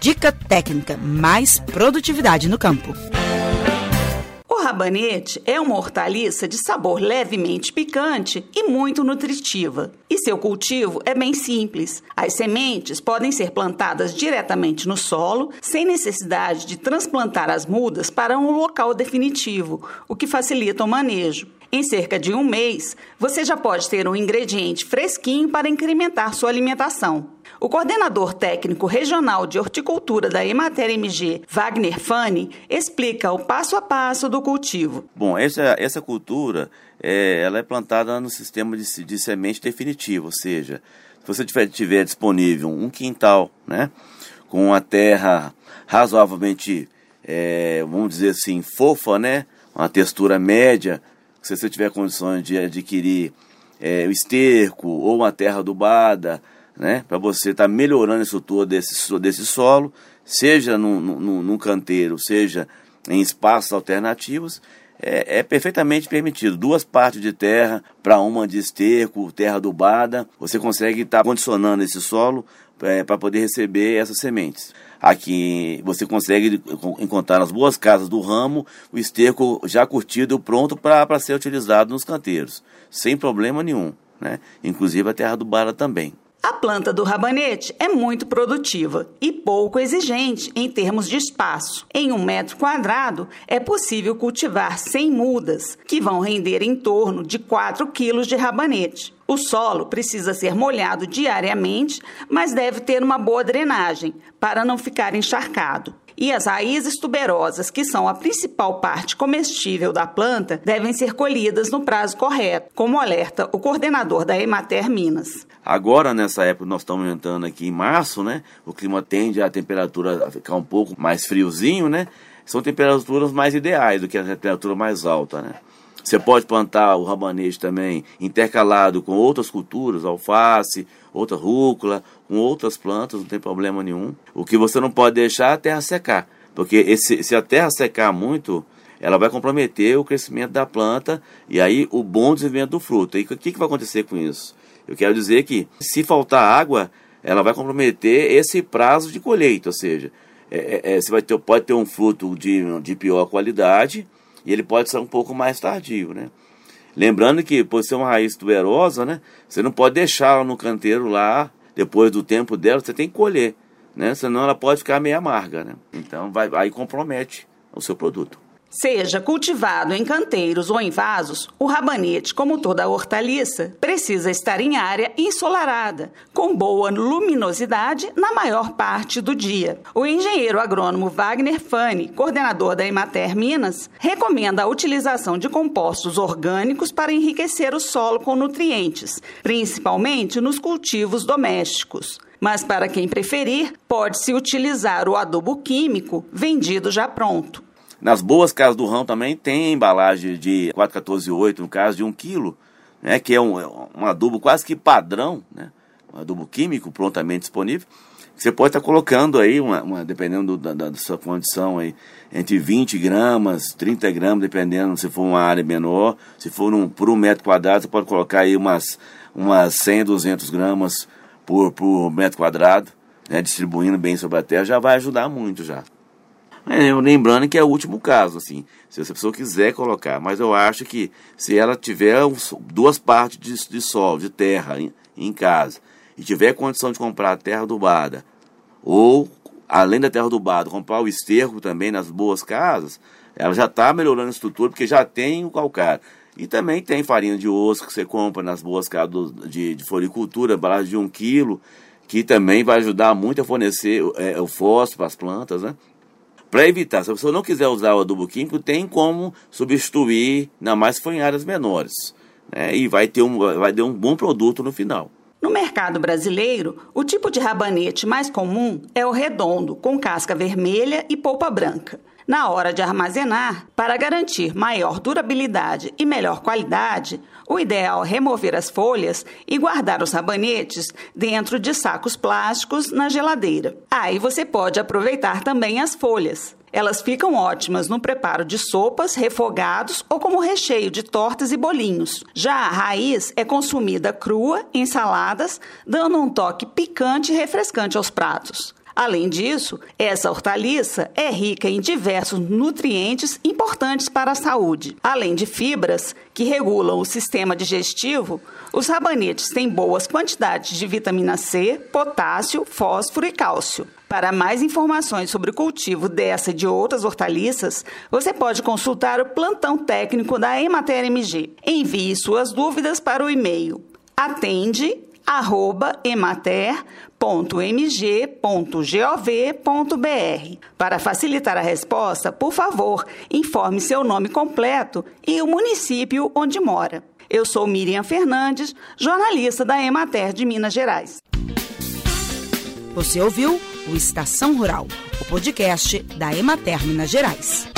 Dica técnica: mais produtividade no campo. O rabanete é uma hortaliça de sabor levemente picante e muito nutritiva. E seu cultivo é bem simples. As sementes podem ser plantadas diretamente no solo, sem necessidade de transplantar as mudas para um local definitivo, o que facilita o manejo. Em cerca de um mês, você já pode ter um ingrediente fresquinho para incrementar sua alimentação. O coordenador técnico regional de horticultura da Emater MG, Wagner Fani, explica o passo a passo do cultivo. Bom, essa, essa cultura é, ela é plantada no sistema de, de semente definitivo, ou seja, se você tiver, tiver disponível um quintal, né, com uma terra razoavelmente, é, vamos dizer assim, fofa, né, uma textura média, se você tiver condições de adquirir é, o esterco ou uma terra adubada, né, para você estar tá melhorando isso todo desse, desse solo, seja num, num, canteiro, seja em espaços alternativos, é, é, perfeitamente permitido. Duas partes de terra para uma de esterco, terra adubada, você consegue estar tá condicionando esse solo é, para poder receber essas sementes. Aqui você consegue encontrar nas boas casas do ramo o esterco já curtido, pronto para ser utilizado nos canteiros, sem problema nenhum. Né? Inclusive a terra adubada também. A planta do rabanete é muito produtiva e pouco exigente em termos de espaço. Em um metro quadrado, é possível cultivar 100 mudas, que vão render em torno de 4 quilos de rabanete. O solo precisa ser molhado diariamente, mas deve ter uma boa drenagem para não ficar encharcado. E as raízes tuberosas, que são a principal parte comestível da planta, devem ser colhidas no prazo correto, como alerta o coordenador da Emater Minas. Agora, nessa época, nós estamos entrando aqui em março, né? O clima tende a temperatura a ficar um pouco mais friozinho, né? São temperaturas mais ideais do que a temperatura mais alta, né? Você pode plantar o rabanete também intercalado com outras culturas, alface, outra rúcula, com outras plantas, não tem problema nenhum. O que você não pode deixar é a terra secar, porque esse, se a terra secar muito, ela vai comprometer o crescimento da planta e aí o bom desenvolvimento do fruto. E o que, que vai acontecer com isso? Eu quero dizer que se faltar água, ela vai comprometer esse prazo de colheita, ou seja, é, é, é você vai ter, pode ter um fruto de, de pior qualidade e ele pode ser um pouco mais tardio, né? Lembrando que por ser uma raiz tuberosa, né, você não pode deixar ela no canteiro lá, depois do tempo dela, você tem que colher, né? Senão ela pode ficar meio amarga, né? Então vai aí compromete o seu produto. Seja cultivado em canteiros ou em vasos, o rabanete, como toda hortaliça, precisa estar em área ensolarada, com boa luminosidade na maior parte do dia. O engenheiro agrônomo Wagner Fani, coordenador da Emater Minas, recomenda a utilização de compostos orgânicos para enriquecer o solo com nutrientes, principalmente nos cultivos domésticos. Mas para quem preferir, pode-se utilizar o adubo químico vendido já pronto. Nas boas casas do rão também tem embalagem de 4,148, no caso de 1 kg, né, que é um, um adubo quase que padrão, né, um adubo químico prontamente disponível. Você pode estar colocando aí, uma, uma dependendo da, da, sua condição, aí, entre 20 gramas, 30 gramas, dependendo se for uma área menor. Se for um, por um metro quadrado, você pode colocar aí umas, umas 100, 200 gramas por, por metro quadrado, né, distribuindo bem sobre a terra, já vai ajudar muito já. É, lembrando que é o último caso, assim, se essa pessoa quiser colocar. Mas eu acho que se ela tiver duas partes de, de solo, de terra em, em, casa, e tiver condição de comprar a terra adubada, ou além da terra adubada, comprar o esterco também nas boas casas, ela já está melhorando a estrutura, porque já tem o calcário. E também tem farinha de osso que você compra nas boas casas de, de floricultura, embalagem de um quilo, que também vai ajudar muito a fornecer é, o fósforo para as plantas, né? Para evitar, se a pessoa não quiser usar o adubo químico, tem como substituir, ainda mais for em áreas menores. Né? E vai ter, um, vai ter um bom produto no final. No mercado brasileiro, o tipo de rabanete mais comum é o redondo, com casca vermelha e polpa branca. Na hora de armazenar, para garantir maior durabilidade e melhor qualidade, o ideal é remover as folhas e guardar os rabanetes dentro de sacos plásticos na geladeira. Aí você pode aproveitar também as folhas. Elas ficam ótimas no preparo de sopas, refogados ou como recheio de tortas e bolinhos. Já a raiz é consumida crua em saladas, dando um toque picante e refrescante aos pratos. Além disso, essa hortaliça é rica em diversos nutrientes importantes para a saúde. Além de fibras que regulam o sistema digestivo, os rabanetes têm boas quantidades de vitamina C, potássio, fósforo e cálcio. Para mais informações sobre o cultivo dessa e de outras hortaliças, você pode consultar o plantão técnico da Emater MG. Envie suas dúvidas para o e-mail atende@emater.mg.gov.br. Para facilitar a resposta, por favor, informe seu nome completo e o município onde mora. Eu sou Miriam Fernandes, jornalista da Emater de Minas Gerais. Você ouviu o Estação Rural, o podcast da Emater Minas Gerais.